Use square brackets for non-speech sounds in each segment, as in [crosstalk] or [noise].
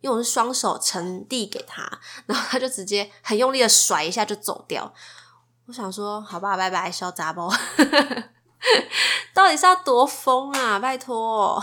因为我是双手呈递给他，[laughs] 然后他就直接很用力的甩一下就走掉。我想说，好吧，拜拜，小杂包，[laughs] 到底是要多疯啊？拜托。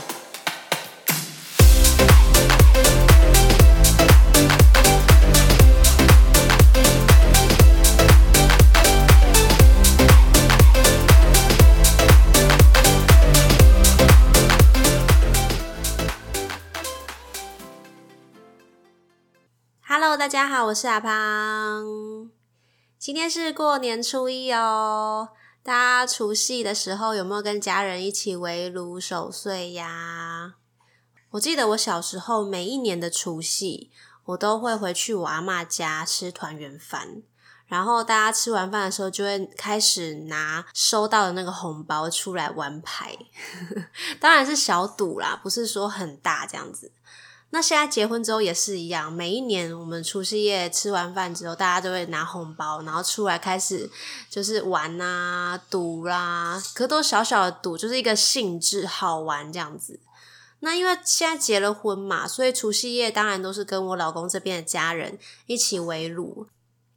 ！Hello，大家好，我是阿胖。今天是过年初一哦，大家除夕的时候有没有跟家人一起围炉守岁呀？我记得我小时候每一年的除夕，我都会回去我阿妈家吃团圆饭，然后大家吃完饭的时候就会开始拿收到的那个红包出来玩牌，[laughs] 当然是小赌啦，不是说很大这样子。那现在结婚之后也是一样，每一年我们除夕夜吃完饭之后，大家都会拿红包，然后出来开始就是玩啊、赌啦，可都小小的赌，就是一个兴致好玩这样子。那因为现在结了婚嘛，所以除夕夜当然都是跟我老公这边的家人一起围炉。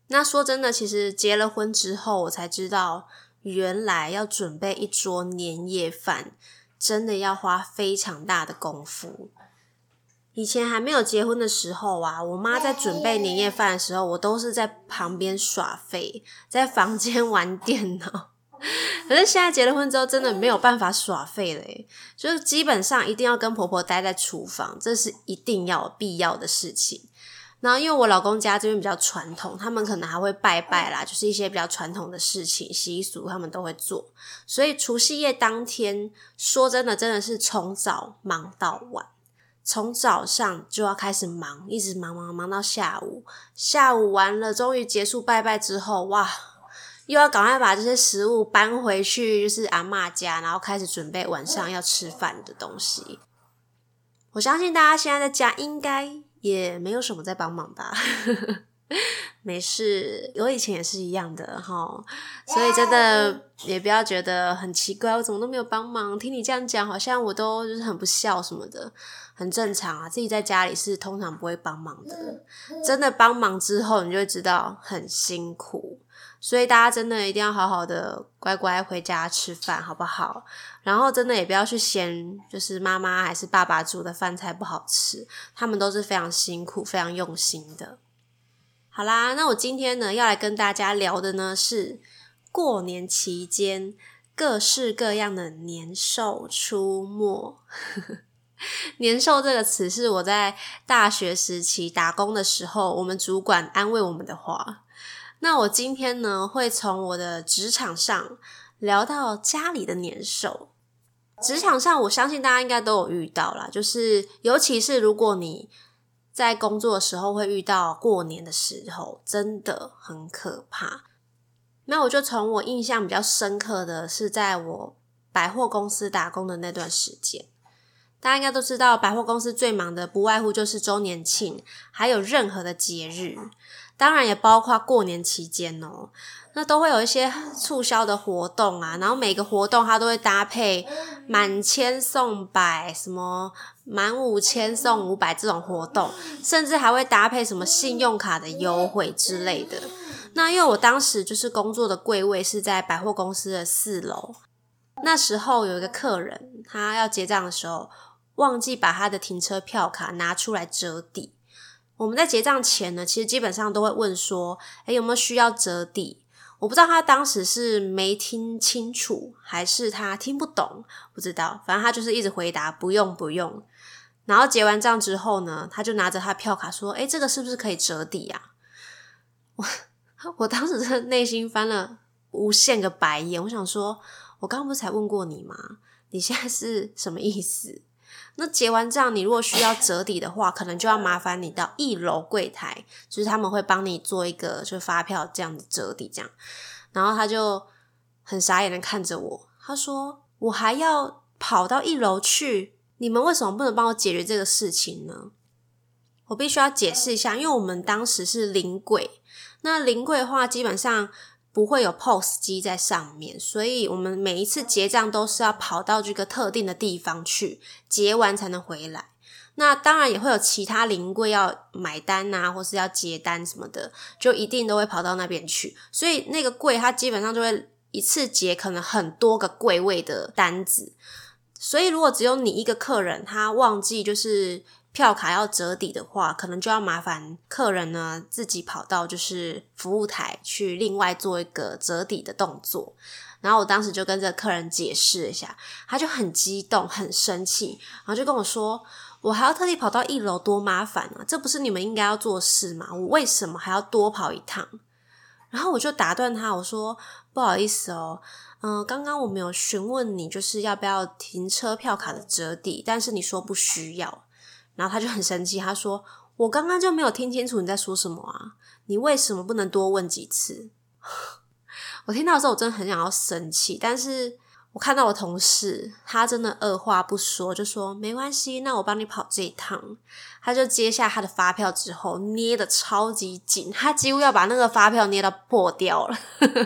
那说真的，其实结了婚之后，我才知道原来要准备一桌年夜饭，真的要花非常大的功夫。以前还没有结婚的时候啊，我妈在准备年夜饭的时候，我都是在旁边耍废，在房间玩电脑。可是现在结了婚之后，真的没有办法耍废了，就是基本上一定要跟婆婆待在厨房，这是一定要必要的事情。然后因为我老公家这边比较传统，他们可能还会拜拜啦，就是一些比较传统的事情习俗，他们都会做。所以除夕夜当天，说真的，真的是从早忙到晚。从早上就要开始忙，一直忙忙忙到下午。下午完了，终于结束拜拜之后，哇，又要赶快把这些食物搬回去，就是阿妈家，然后开始准备晚上要吃饭的东西。我相信大家现在在家应该也没有什么在帮忙吧。[laughs] 没事，我以前也是一样的哈，所以真的也不要觉得很奇怪，我怎么都没有帮忙。听你这样讲，好像我都就是很不孝什么的，很正常啊。自己在家里是通常不会帮忙的，真的帮忙之后，你就会知道很辛苦。所以大家真的一定要好好的乖乖回家吃饭，好不好？然后真的也不要去嫌，就是妈妈还是爸爸煮的饭菜不好吃，他们都是非常辛苦、非常用心的。好啦，那我今天呢要来跟大家聊的呢是过年期间各式各样的年兽出没。[laughs] 年兽这个词是我在大学时期打工的时候，我们主管安慰我们的话。那我今天呢会从我的职场上聊到家里的年兽。职场上，我相信大家应该都有遇到啦，就是尤其是如果你。在工作的时候会遇到过年的时候，真的很可怕。那我就从我印象比较深刻的是，在我百货公司打工的那段时间，大家应该都知道，百货公司最忙的不外乎就是周年庆，还有任何的节日，当然也包括过年期间哦。那都会有一些促销的活动啊，然后每个活动它都会搭配满千送百，什么满五千送五百这种活动，甚至还会搭配什么信用卡的优惠之类的。那因为我当时就是工作的柜位是在百货公司的四楼，那时候有一个客人，他要结账的时候忘记把他的停车票卡拿出来折抵。我们在结账前呢，其实基本上都会问说，诶有没有需要折抵？我不知道他当时是没听清楚，还是他听不懂，不知道。反正他就是一直回答不用不用。然后结完账之后呢，他就拿着他票卡说：“哎，这个是不是可以折抵呀？” [laughs] 我我当时的内心翻了无限个白眼。我想说，我刚刚不是才问过你吗？你现在是什么意思？那结完账，你如果需要折抵的话，可能就要麻烦你到一楼柜台，就是他们会帮你做一个就发票这样子折抵这样。然后他就很傻眼的看着我，他说：“我还要跑到一楼去，你们为什么不能帮我解决这个事情呢？”我必须要解释一下，因为我们当时是临柜，那临柜的话基本上不会有 POS 机在上面，所以我们每一次结账都是要跑到这个特定的地方去结完才能回来。那当然也会有其他临柜要买单啊，或是要结单什么的，就一定都会跑到那边去。所以那个柜它基本上就会一次结可能很多个柜位的单子，所以如果只有你一个客人，他忘记就是。票卡要折抵的话，可能就要麻烦客人呢自己跑到就是服务台去另外做一个折抵的动作。然后我当时就跟这个客人解释一下，他就很激动、很生气，然后就跟我说：“我还要特地跑到一楼，多麻烦啊！这不是你们应该要做事吗？我为什么还要多跑一趟？”然后我就打断他，我说：“不好意思哦，嗯，刚刚我没有询问你，就是要不要停车票卡的折抵，但是你说不需要。”然后他就很生气，他说：“我刚刚就没有听清楚你在说什么啊？你为什么不能多问几次？” [laughs] 我听到的时候，我真的很想要生气，但是。我看到我同事，他真的二话不说就说没关系，那我帮你跑这一趟。他就接下他的发票之后，捏的超级紧，他几乎要把那个发票捏到破掉了。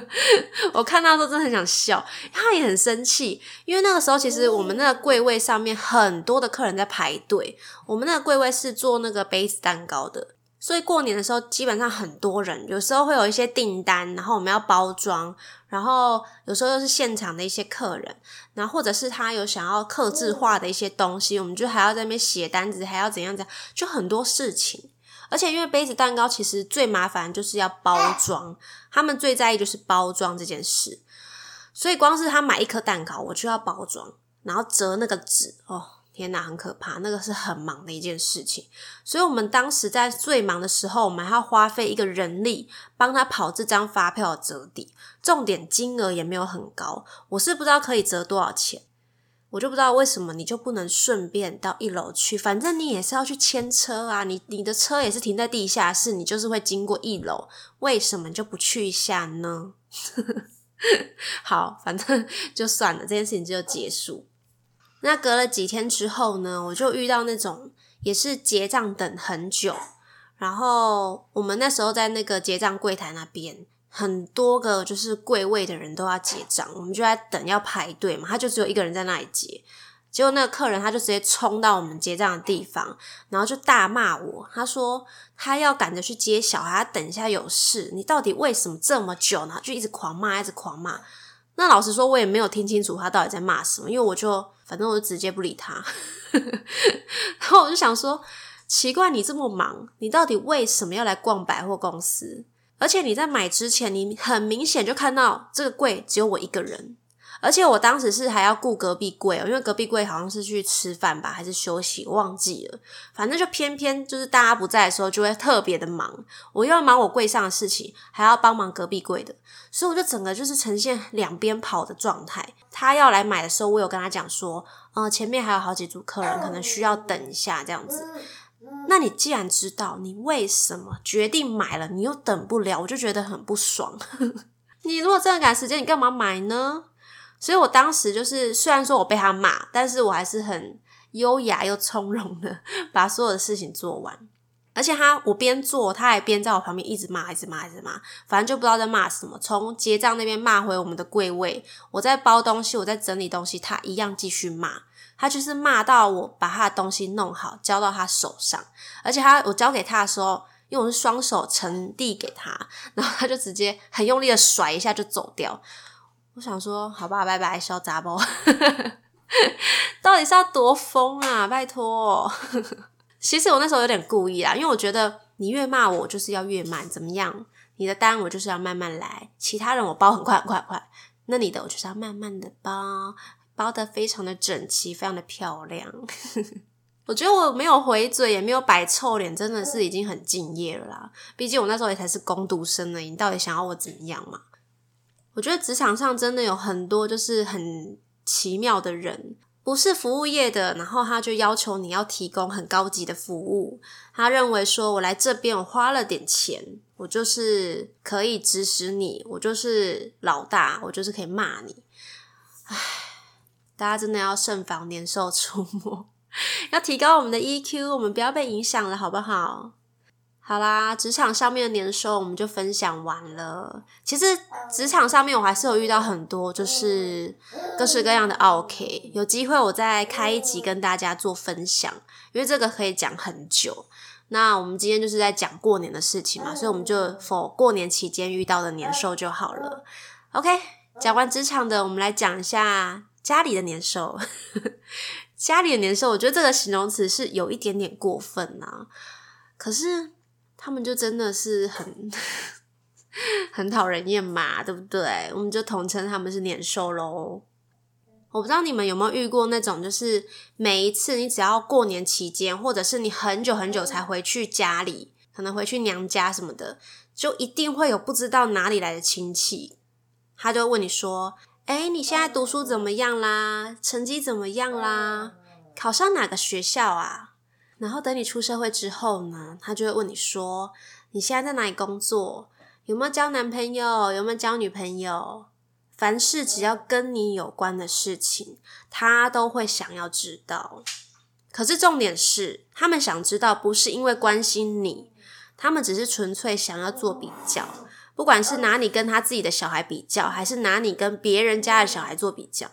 [laughs] 我看到时候真的很想笑，他也很生气，因为那个时候其实我们那个柜位上面很多的客人在排队，我们那个柜位是做那个杯子蛋糕的。所以过年的时候，基本上很多人，有时候会有一些订单，然后我们要包装，然后有时候又是现场的一些客人，然后或者是他有想要刻字化的一些东西，我们就还要在那边写单子，还要怎样怎样，就很多事情。而且因为杯子蛋糕其实最麻烦就是要包装，他们最在意就是包装这件事，所以光是他买一颗蛋糕，我就要包装，然后折那个纸哦。天哪，很可怕！那个是很忙的一件事情，所以我们当时在最忙的时候，我们还要花费一个人力帮他跑这张发票折抵，重点金额也没有很高，我是不知道可以折多少钱，我就不知道为什么你就不能顺便到一楼去，反正你也是要去牵车啊，你你的车也是停在地下室，你就是会经过一楼，为什么就不去一下呢？[laughs] 好，反正就算了，这件事情就结束。那隔了几天之后呢，我就遇到那种也是结账等很久，然后我们那时候在那个结账柜台那边，很多个就是柜位的人都要结账，我们就在等要排队嘛，他就只有一个人在那里结，结果那个客人他就直接冲到我们结账的地方，然后就大骂我，他说他要赶着去接小孩，等一下有事，你到底为什么这么久呢？就一直狂骂，一直狂骂。那老实说，我也没有听清楚他到底在骂什么，因为我就反正我就直接不理他。[laughs] 然后我就想说，奇怪，你这么忙，你到底为什么要来逛百货公司？而且你在买之前，你很明显就看到这个柜只有我一个人。而且我当时是还要顾隔壁柜哦，因为隔壁柜好像是去吃饭吧，还是休息，忘记了。反正就偏偏就是大家不在的时候，就会特别的忙。我又要忙我柜上的事情，还要帮忙隔壁柜的，所以我就整个就是呈现两边跑的状态。他要来买的时候，我有跟他讲说，呃，前面还有好几组客人，可能需要等一下这样子。那你既然知道，你为什么决定买了，你又等不了，我就觉得很不爽。[laughs] 你如果真的赶时间，你干嘛买呢？所以我当时就是，虽然说我被他骂，但是我还是很优雅又从容的 [laughs] 把所有的事情做完。而且他我边做，他还边在我旁边一直骂，一直骂，一直骂，反正就不知道在骂什么。从结账那边骂回我们的柜位，我在包东西，我在整理东西，他一样继续骂。他就是骂到我把他的东西弄好，交到他手上。而且他我交给他的时候，因为我是双手呈递给他，然后他就直接很用力的甩一下就走掉。我想说，好吧，拜拜，小杂包，[laughs] 到底是要多疯啊？拜托，[laughs] 其实我那时候有点故意啦，因为我觉得你越骂我，就是要越慢，怎么样？你的单我就是要慢慢来，其他人我包很快很快很快，那你的我就是要慢慢的包，包的非常的整齐，非常的漂亮。[laughs] 我觉得我没有回嘴，也没有摆臭脸，真的是已经很敬业了啦。毕竟我那时候也才是攻读生呢，你到底想要我怎么样嘛？我觉得职场上真的有很多就是很奇妙的人，不是服务业的，然后他就要求你要提供很高级的服务。他认为说，我来这边我花了点钱，我就是可以指使你，我就是老大，我就是可以骂你。唉，大家真的要慎防年兽 [laughs] 出没，[laughs] 要提高我们的 EQ，我们不要被影响了，好不好？好啦，职场上面的年收我们就分享完了。其实职场上面我还是有遇到很多，就是各式各样的 OK。有机会我再开一集跟大家做分享，因为这个可以讲很久。那我们今天就是在讲过年的事情嘛，所以我们就否过年期间遇到的年收就好了。OK，讲完职场的，我们来讲一下家里的年收。[laughs] 家里的年收，我觉得这个形容词是有一点点过分啊，可是。他们就真的是很 [laughs] 很讨人厌嘛，对不对？我们就统称他们是年兽喽。我不知道你们有没有遇过那种，就是每一次你只要过年期间，或者是你很久很久才回去家里，可能回去娘家什么的，就一定会有不知道哪里来的亲戚，他就问你说：“哎，你现在读书怎么样啦？成绩怎么样啦？考上哪个学校啊？”然后等你出社会之后呢，他就会问你说：“你现在在哪里工作？有没有交男朋友？有没有交女朋友？凡是只要跟你有关的事情，他都会想要知道。可是重点是，他们想知道不是因为关心你，他们只是纯粹想要做比较，不管是拿你跟他自己的小孩比较，还是拿你跟别人家的小孩做比较。”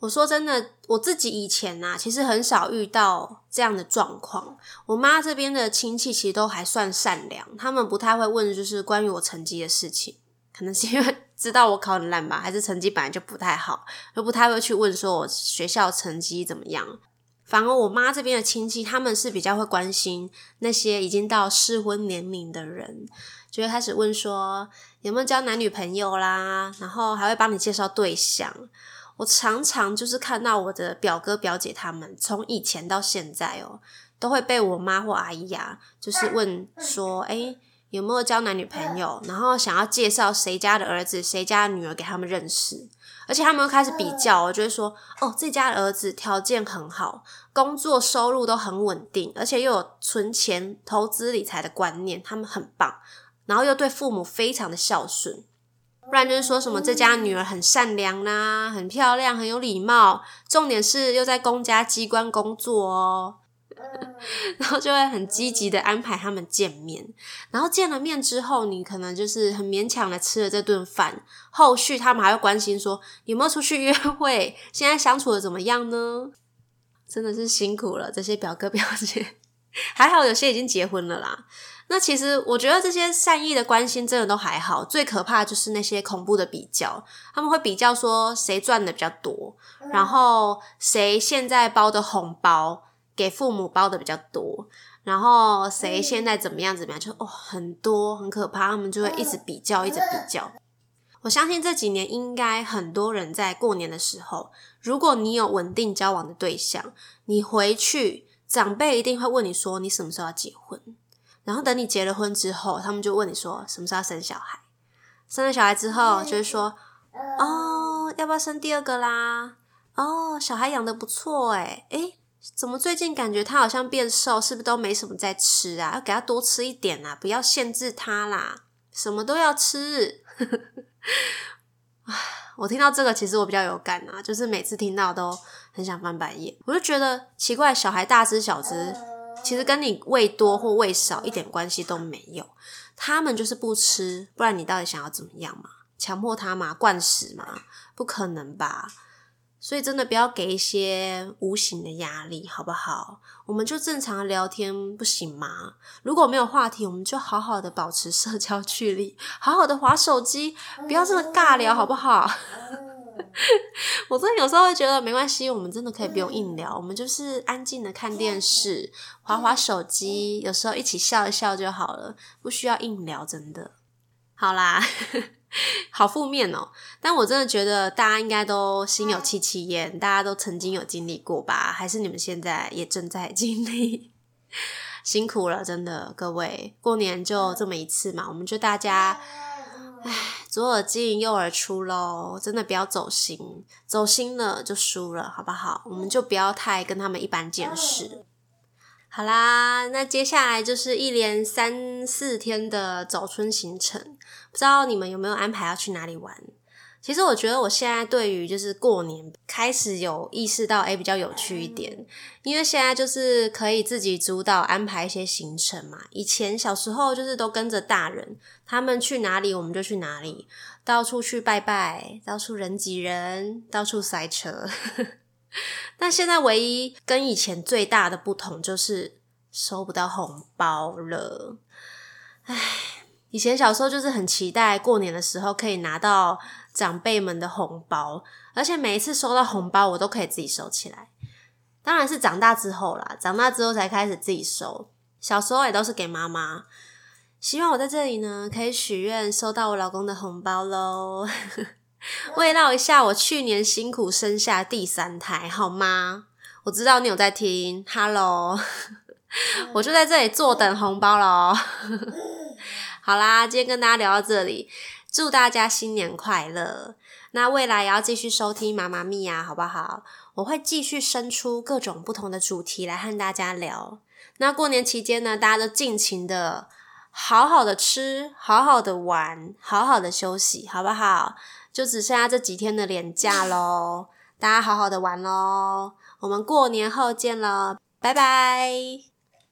我说真的，我自己以前呐，其实很少遇到这样的状况。我妈这边的亲戚其实都还算善良，他们不太会问就是关于我成绩的事情，可能是因为 [laughs] 知道我考很烂吧，还是成绩本来就不太好，就不太会去问说我学校成绩怎么样。反而我妈这边的亲戚，他们是比较会关心那些已经到适婚年龄的人，就会开始问说有没有交男女朋友啦，然后还会帮你介绍对象。我常常就是看到我的表哥表姐他们从以前到现在哦，都会被我妈或阿姨呀，就是问说，哎，有没有交男女朋友？然后想要介绍谁家的儿子、谁家的女儿给他们认识，而且他们又开始比较，我就会说，哦，这家的儿子条件很好，工作收入都很稳定，而且又有存钱、投资理财的观念，他们很棒，然后又对父母非常的孝顺。不然就是说什么这家女儿很善良啦，很漂亮，很有礼貌，重点是又在公家机关工作哦，[laughs] 然后就会很积极的安排他们见面，然后见了面之后，你可能就是很勉强的吃了这顿饭，后续他们还会关心说有没有出去约会，现在相处的怎么样呢？真的是辛苦了这些表哥表姐，还好有些已经结婚了啦。那其实我觉得这些善意的关心真的都还好，最可怕就是那些恐怖的比较，他们会比较说谁赚的比较多，然后谁现在包的红包给父母包的比较多，然后谁现在怎么样怎么样，就哦很多很可怕，他们就会一直比较，一直比较。我相信这几年应该很多人在过年的时候，如果你有稳定交往的对象，你回去长辈一定会问你说你什么时候要结婚。然后等你结了婚之后，他们就问你说什么时候要生小孩？生了小孩之后，就是说哦，要不要生第二个啦？哦，小孩养的不错诶诶怎么最近感觉他好像变瘦？是不是都没什么在吃啊？要给他多吃一点啊，不要限制他啦，什么都要吃。我听到这个，其实我比较有感啊，就是每次听到都很想翻白眼。我就觉得奇怪，小孩大只小只。其实跟你喂多或喂少一点关系都没有，他们就是不吃，不然你到底想要怎么样嘛？强迫他嘛？灌食嘛？不可能吧？所以真的不要给一些无形的压力，好不好？我们就正常聊天不行吗？如果没有话题，我们就好好的保持社交距离，好好的划手机，不要这么尬聊，好不好？[laughs] [laughs] 我真的有时候会觉得没关系，我们真的可以不用硬聊，我们就是安静的看电视、划划手机，有时候一起笑一笑就好了，不需要硬聊，真的。好啦，[laughs] 好负面哦，但我真的觉得大家应该都心有戚戚焉，大家都曾经有经历过吧？还是你们现在也正在经历？[laughs] 辛苦了，真的，各位，过年就这么一次嘛，我们就大家。唉，左耳进右耳出喽，真的不要走心，走心了就输了，好不好？我们就不要太跟他们一般见识。好啦，那接下来就是一连三四天的早春行程，不知道你们有没有安排要去哪里玩？其实我觉得我现在对于就是过年开始有意识到，哎，比较有趣一点，因为现在就是可以自己主导安排一些行程嘛。以前小时候就是都跟着大人，他们去哪里我们就去哪里，到处去拜拜，到处人挤人，到处塞车。[laughs] 但现在唯一跟以前最大的不同就是收不到红包了。唉，以前小时候就是很期待过年的时候可以拿到。长辈们的红包，而且每一次收到红包，我都可以自己收起来。当然是长大之后啦，长大之后才开始自己收。小时候也都是给妈妈。希望我在这里呢，可以许愿收到我老公的红包喽，[laughs] 慰劳一下我去年辛苦生下第三胎，好吗？我知道你有在听，Hello，[laughs] 我就在这里坐等红包喽。[laughs] 好啦，今天跟大家聊到这里。祝大家新年快乐！那未来也要继续收听妈妈咪呀，好不好？我会继续生出各种不同的主题来和大家聊。那过年期间呢，大家都尽情的好好的吃，好好的玩，好好的休息，好不好？就只剩下这几天的年假喽，大家好好的玩喽！我们过年后见了，拜拜。